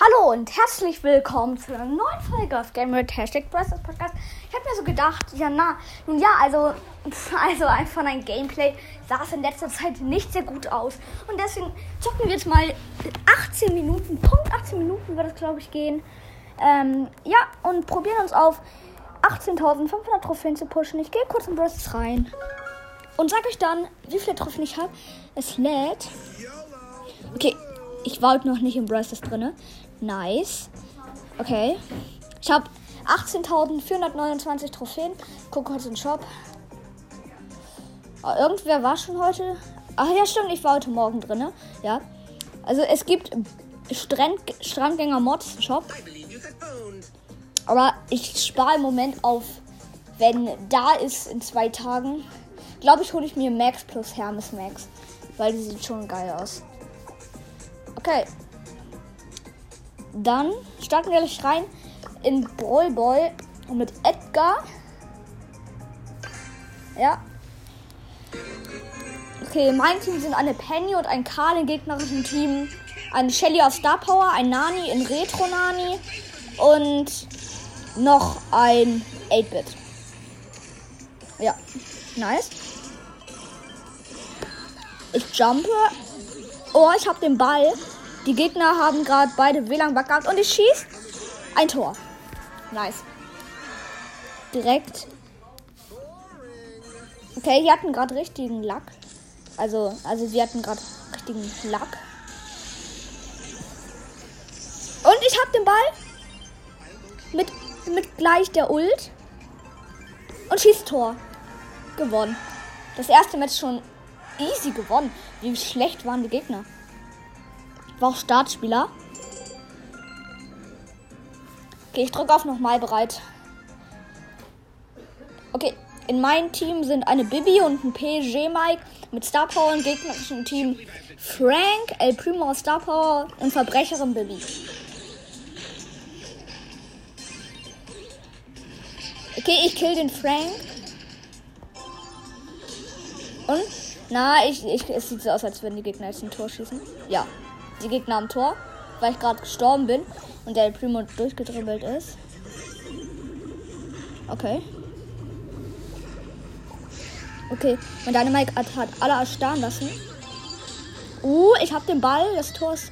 Hallo und herzlich willkommen zu einer neuen Folge auf Game mit Hashtag Brazos Podcast. Ich habe mir so gedacht, ja na, nun ja, also, also einfach ein Gameplay sah es in letzter Zeit nicht sehr gut aus. Und deswegen zocken wir jetzt mal 18 Minuten, Punkt 18 Minuten wird es glaube ich gehen. Ähm, ja, und probieren uns auf 18.500 Trophäen zu pushen. Ich gehe kurz in Brazos rein und sage euch dann, wie viele Trophäen ich habe. Es lädt. Okay, ich war noch nicht im Brazos drinne. Nice. Okay. Ich habe 18.429 Trophäen. Guck kurz in den Shop. Ah, irgendwer war schon heute. Ach ja, stimmt, ich war heute Morgen drin. Ja. Also es gibt Strand Strandgänger Mods Shop. Aber ich spare im Moment auf, wenn da ist in zwei Tagen. Glaube ich, hole ich mir Max plus Hermes Max. Weil die sieht schon geil aus. Okay. Dann starten wir gleich rein in Brawl Ball mit Edgar. Ja. Okay, mein Team sind eine Penny und ein Karl im gegnerischen Team. Ein Shelly aus Star Power, ein Nani in Retro Nani und noch ein 8-Bit. Ja, nice. Ich jumpe. Oh, ich habe den Ball. Die Gegner haben gerade beide WLAN-Bug gehabt und ich schieße ein Tor. Nice. Direkt. Okay, die hatten gerade richtigen Lack. Also, also sie hatten gerade richtigen Lack. Und ich hab den Ball. Mit, mit gleich der Ult. Und schießt Tor. Gewonnen. Das erste Match schon easy gewonnen. Wie schlecht waren die Gegner? War auch Startspieler. Okay, ich drücke auf nochmal bereit. Okay, in meinem Team sind eine Bibi und ein PG Mike mit Star Power im gegnerischen Team Frank, El Primo Star Power und Verbrecherin Bibi. Okay, ich kill den Frank. Und? Na, ich, ich, es sieht so aus, als würden die Gegner jetzt ein Tor schießen. Ja, die Gegner am Tor, weil ich gerade gestorben bin und der Primo durchgedribbelt ist. Okay. Okay, und deine Mike hat, hat alle erstarren lassen. Uh, ich hab den Ball. Das Tor ist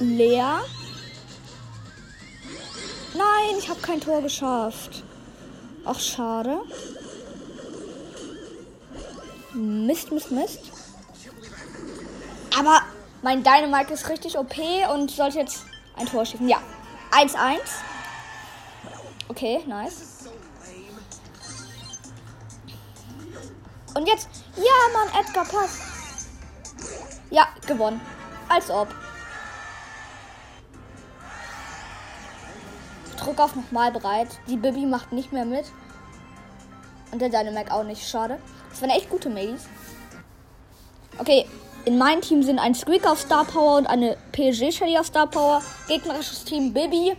leer. Nein, ich habe kein Tor geschafft. Ach, schade. Mist, Mist, Mist. Aber mein Dynamite ist richtig OP und sollte jetzt ein Tor schießen. Ja. 1-1. Okay, nice. Und jetzt. Ja, Mann, Edgar, pass. Ja, gewonnen. Als ob. Auf nochmal bereit. Die Bibi macht nicht mehr mit. Und der Dynamac auch nicht. Schade. Das waren echt gute Mails. Okay, in meinem Team sind ein Squeak auf Star Power und eine PSG Shelly auf Star Power. Gegnerisches Team Bibi,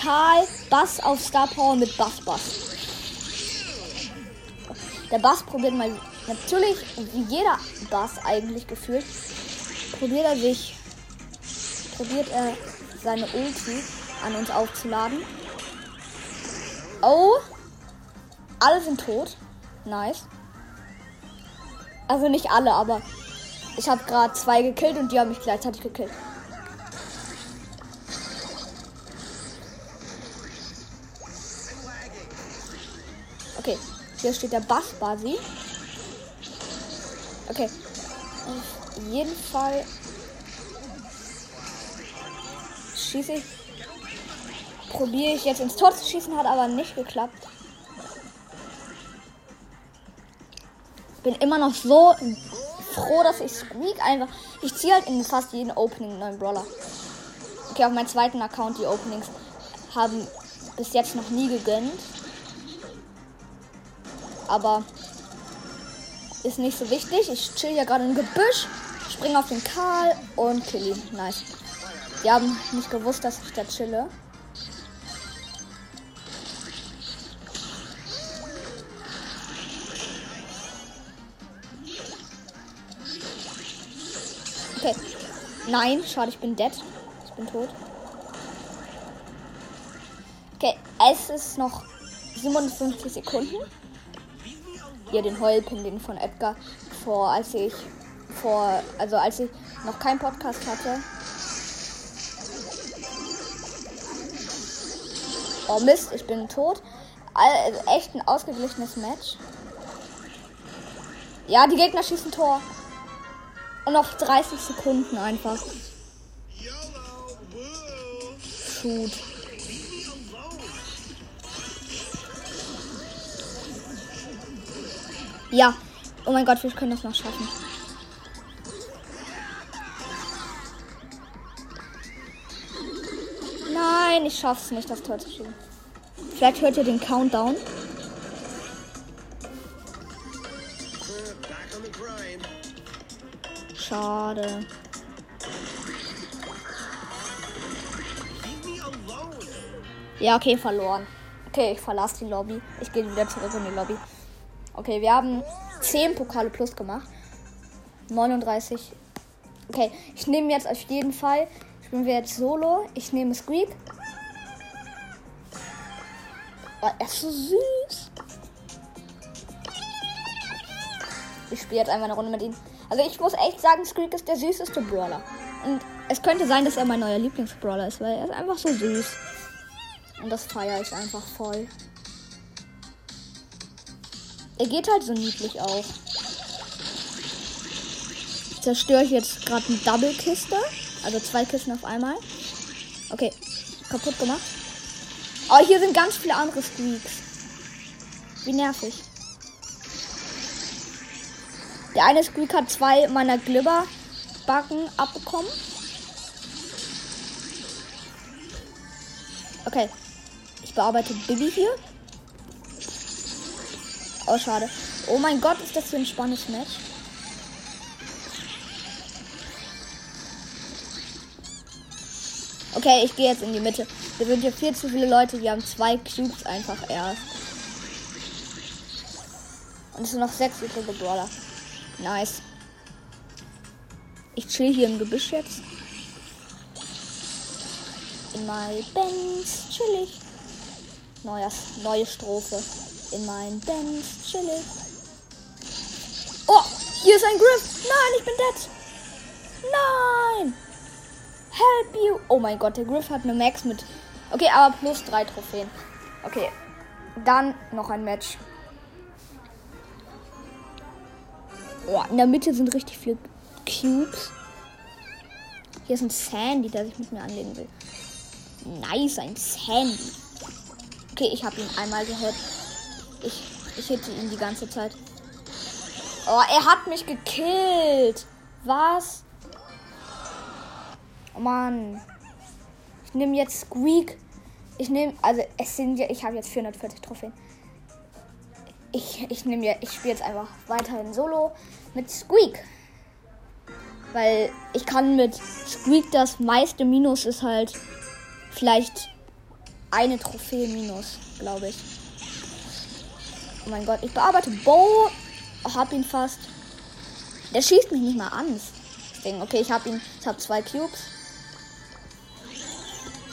Karl, Bass auf Star Power mit Bass Bass. Der Bass probiert mal natürlich, wie jeder Bass eigentlich gefühlt, probiert er sich, probiert er seine Ulti an uns aufzuladen. Oh, alle sind tot. Nice. Also nicht alle, aber ich habe gerade zwei gekillt und die haben mich gleichzeitig gekillt. Okay, hier steht der Bass Basi. Okay. Auf jeden Fall schieße ich. Probiere ich jetzt ins Tor zu schießen, hat aber nicht geklappt. Bin immer noch so froh, dass ich Squeak einfach. Ich ziehe halt in fast jeden Opening einen neuen Brawler. Okay, auf meinem zweiten Account die Openings haben bis jetzt noch nie gegönnt. Aber ist nicht so wichtig. Ich chill ja gerade im Gebüsch, springe auf den Karl und kill ihn. Nice. Die haben nicht gewusst, dass ich da chille. Nein, schade, ich bin dead. Ich bin tot. Okay, es ist noch 57 Sekunden. Hier den Heulpin, den von Edgar vor, als ich vor, also als ich noch keinen Podcast hatte. Oh Mist, ich bin tot. Also echt ein ausgeglichenes Match. Ja, die Gegner schießen Tor. Und noch 30 Sekunden einfach. Shoot. Ja. Oh mein Gott, wir können das noch schaffen. Nein, ich schaff's nicht, das Tor zu schießen. Vielleicht hört ihr den Countdown. Schade. Ja, okay, verloren. Okay, ich verlasse die Lobby. Ich gehe wieder zurück in die Lobby. Okay, wir haben 10 Pokale plus gemacht. 39. Okay, ich nehme jetzt auf jeden Fall. Spielen wir jetzt solo. Ich nehme Squeak. Oh, er ist so süß. Ich spiele jetzt einfach eine Runde mit ihm. Also ich muss echt sagen, Squeak ist der süßeste Brawler. Und es könnte sein, dass er mein neuer Lieblingsbrawler ist, weil er ist einfach so süß. Und das feiere ich einfach voll. Er geht halt so niedlich auch. Ich zerstöre jetzt gerade eine Double-Kiste. Also zwei Kisten auf einmal. Okay, kaputt gemacht. Oh, hier sind ganz viele andere Squeaks. Wie nervig. Der eine Squeak hat zwei meiner Glibberbacken abbekommen. Okay. Ich bearbeite Bibi hier. Oh, schade. Oh mein Gott, ist das für ein spannendes Match. Okay, ich gehe jetzt in die Mitte. Hier sind hier viel zu viele Leute, die haben zwei Cubes einfach erst. Und es sind noch sechs übrige Brawler. Nice. Ich chill hier im Gebüsch jetzt. In my Benz chillig. Neues, neue Strophe. In mein Benz chillig. Oh, hier ist ein Griff. Nein, ich bin dead. Nein. Help you. Oh mein Gott, der Griff hat eine Max mit. Okay, aber plus drei Trophäen. Okay. Dann noch ein Match. Oh, in der Mitte sind richtig viele Cubes. Hier ist ein Sandy, der sich mit mir anlegen will. Nice, ein Sandy. Okay, ich habe ihn einmal gehört. Ich, ich hitte ihn die ganze Zeit. Oh, er hat mich gekillt. Was? Oh Mann. Ich nehme jetzt Squeak. Ich nehme, also es sind ja, ich habe jetzt 440 Trophäen. Ich, ich nehme ja, ich spiele jetzt einfach weiterhin Solo mit Squeak. Weil ich kann mit Squeak das meiste Minus ist halt vielleicht eine Trophäe minus, glaube ich. Oh mein Gott, ich bearbeite Bo. Hab ihn fast. Der schießt mich nicht mal an. Ding. Okay, ich habe ihn. Ich habe zwei Cubes.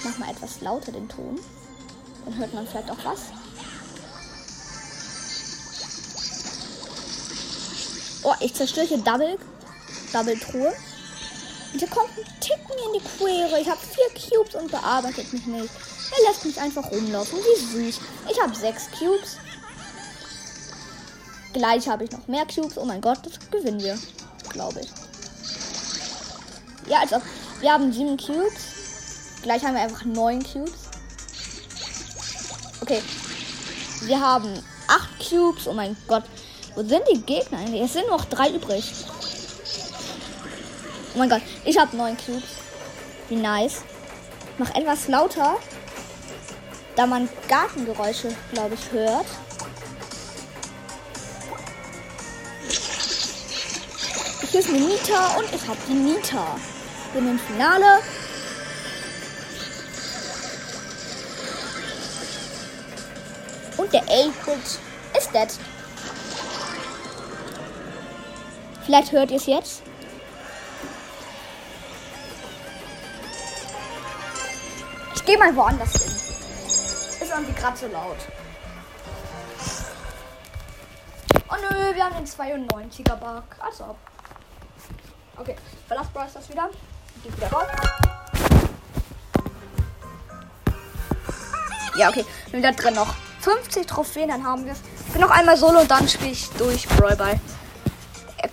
Mach mal etwas lauter den Ton. Dann hört man vielleicht auch was. Oh, ich zerstöre hier Double. Double Truhe. Und hier kommt ein Ticken in die Quere. Ich habe vier Cubes und bearbeitet mich nicht. Er lässt mich einfach rumlaufen. Wie süß. Ich habe sechs Cubes. Gleich habe ich noch mehr Cubes. Oh mein Gott, das gewinnen wir. Glaube ich. Ja, also wir haben sieben Cubes. Gleich haben wir einfach neun Cubes. Okay. Wir haben acht Cubes. Oh mein Gott. Wo sind die Gegner eigentlich? Es sind noch drei übrig. Oh mein Gott. Ich habe neun Cubes. Wie nice. Mach etwas lauter. Da man Gartengeräusche, glaube ich, hört. Hier ist eine Nita und ich habe die Nita. Bin im Finale. Und der 8-Bit ist dead. Vielleicht hört ihr es jetzt. Ich gehe mal woanders hin. Ist irgendwie gerade so laut. Oh nö, wir haben den 92er Bug. Also. Okay, verlass Bryce das wieder. Geht wieder raus. Ja, okay. Sind da drin noch 50 Trophäen, dann haben wir es. Ich bin noch einmal solo und dann spiele ich durch Brawl Ball.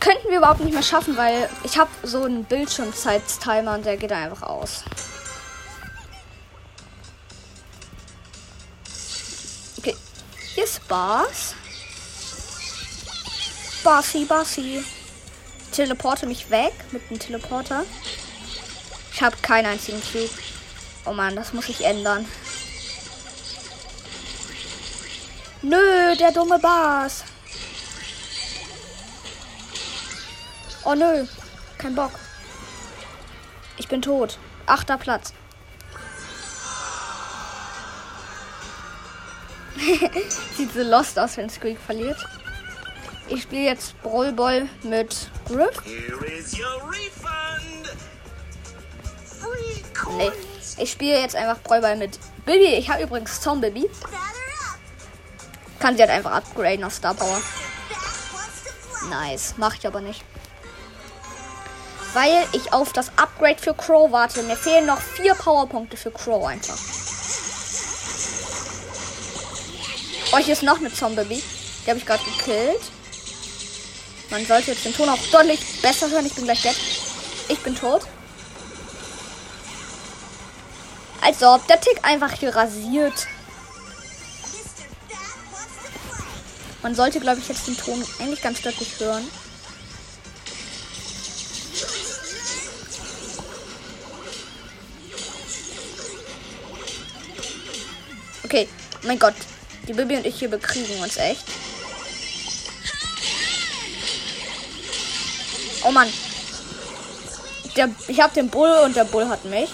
Könnten wir überhaupt nicht mehr schaffen, weil ich habe so einen Bildschirmzeitstimer und der geht einfach aus. Okay, hier ist Bars. Barsi, Barsi. Teleporte mich weg mit dem Teleporter. Ich habe keinen einzigen Cube. Oh Mann, das muss ich ändern. Nö, der dumme Bas. Oh nö, kein Bock. Ich bin tot. Achter Platz. Sieht so lost aus, wenn Squeak verliert. Ich spiele jetzt Brawl Ball mit Griff. Nee, ich spiele jetzt einfach Brawl Ball mit Bibi. Ich habe übrigens Zombie. Kann sie halt einfach upgraden auf Star Power. Nice, mache ich aber nicht. Weil ich auf das Upgrade für Crow warte. Mir fehlen noch vier Powerpunkte für Crow einfach. Oh, hier ist noch eine Zombie. Die habe ich gerade gekillt. Man sollte jetzt den Ton auch deutlich besser hören. Ich bin gleich dead. Ich bin tot. Als ob der Tick einfach hier rasiert. Man sollte, glaube ich, jetzt den Ton eigentlich ganz deutlich hören. Mein Gott. Die Bibi und ich hier bekriegen uns echt. Oh Mann. Der, ich habe den Bull und der Bull hat mich.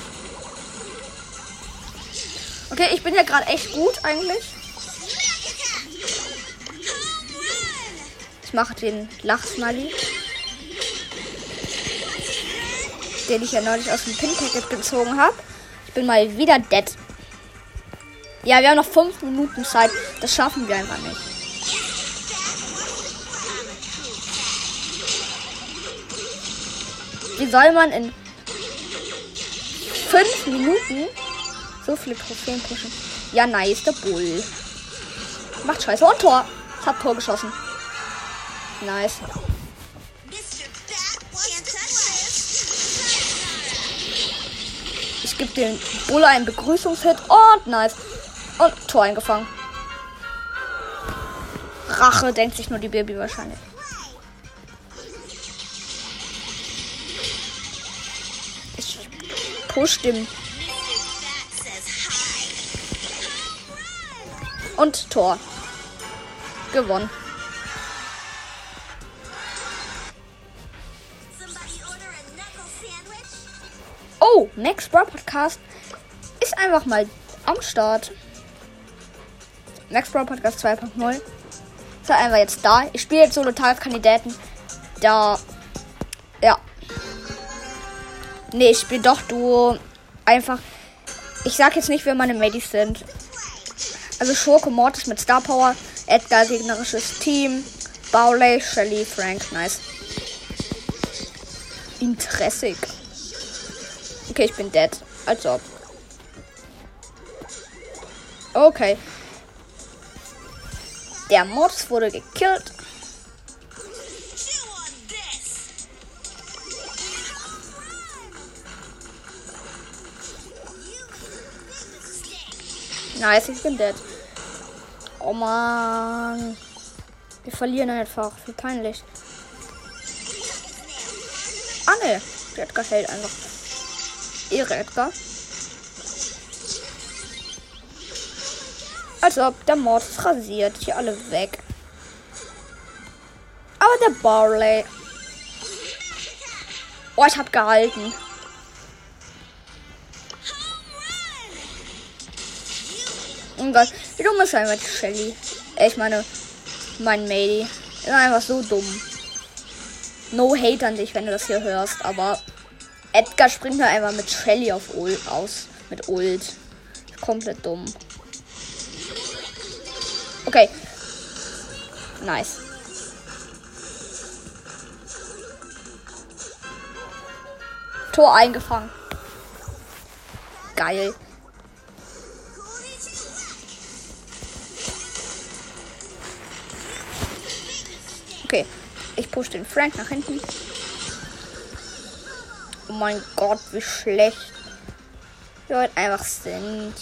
Okay, ich bin ja gerade echt gut eigentlich. Ich mache den Lachsmiley. Den ich ja neulich aus dem Pin-Packet gezogen habe. Ich bin mal wieder dead. Ja, wir haben noch fünf Minuten Zeit. Das schaffen wir einfach nicht. Wie soll man in fünf Minuten so viele Trophäen pushen? Ja, nice, der Bull. Macht scheiße. Und Tor. Ich hab Tor geschossen. Nice. Ich gebe dem Bull einen Begrüßungshit und nice. Und Tor eingefangen. Rache, denkt sich nur die Baby wahrscheinlich. Ich push dem. Und Tor. Gewonnen. Oh, Max Bro Podcast ist einfach mal am Start. Max Bro Podcast 2.0 ist halt einfach jetzt da. Ich spiele jetzt solo Tageskandidaten. Da. Ja. Nee, ich spiele doch Duo. Einfach. Ich sag jetzt nicht, wer meine Mates sind. Also Schurke Mortis mit Star Power. Edgar gegnerisches Team. Bowley, Shelly, Frank. Nice. Interessig. Okay, ich bin dead. Als ob. Okay. Der Mortis wurde gekillt. Nice, ich bin dead. Oh man. Wir verlieren einfach. Wie peinlich. Ah ne. Der Edgar hält einfach. Ehre Edgar. Als ob der Mord rasiert. Hier alle weg. Aber der Barley. Oh, ich hab gehalten. Oh Gott, wie dumm ist einfach die Shelly? Ich meine, mein Matey. Ist einfach so dumm. No hate an dich, wenn du das hier hörst, aber Edgar springt da einfach mit Shelly auf Ult aus. Mit Ult. komplett dumm. Okay. Nice. Tor eingefangen. Geil. Okay, ich push den Frank nach hinten. Oh mein Gott, wie schlecht wir heute einfach sind.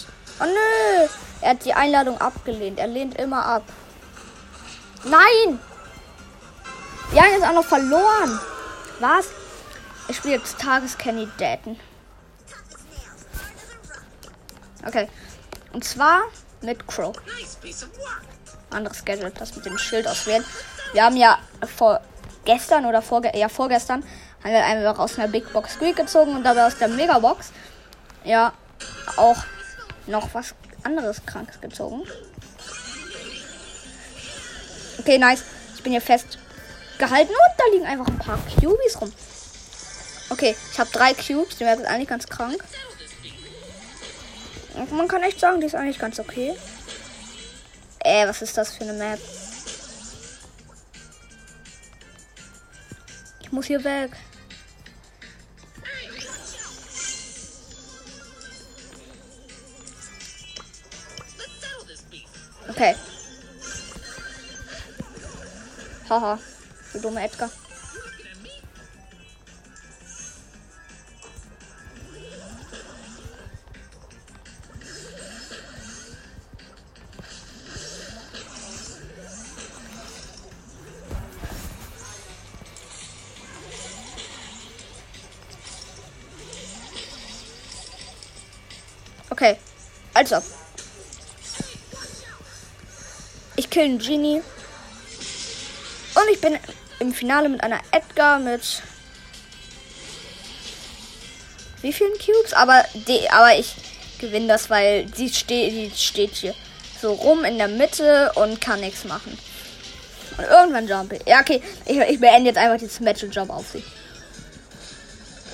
Oh nö, er hat die Einladung abgelehnt. Er lehnt immer ab. Nein! Haben jetzt auch noch verloren. Was? Ich spiele jetzt Tageskandidaten. Okay. Und zwar mit Crow. Anderes Gadget, das mit dem Schild auswählen. Wir haben ja vor gestern oder vorge ja, vorgestern haben wir einfach aus einer Big Box Squeak gezogen und dabei aus der Megabox ja auch noch was anderes Krankes gezogen. Okay, nice. Ich bin hier fest gehalten und da liegen einfach ein paar Cubies rum. Okay, ich habe drei Cubes, die werden eigentlich ganz krank. Und man kann echt sagen, die ist eigentlich ganz okay. Äh, was ist das für eine Map? Ich muss hier weg. Okay. Haha, du dummer Edgar. Ich kill einen Genie. Und ich bin im Finale mit einer Edgar mit. Wie vielen Cubes? Aber, die, aber ich gewinne das, weil sie steht, die steht hier so rum in der Mitte und kann nichts machen. Und irgendwann jump ich. Ja, okay. Ich, ich beende jetzt einfach dieses Match und jump auf sie.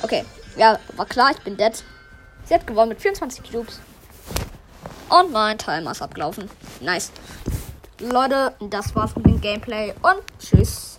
Okay. Ja, war klar, ich bin dead. Sie hat gewonnen mit 24 Cubes. Und mein Timer ist abgelaufen. Nice. Leute, das war's mit dem Gameplay und tschüss.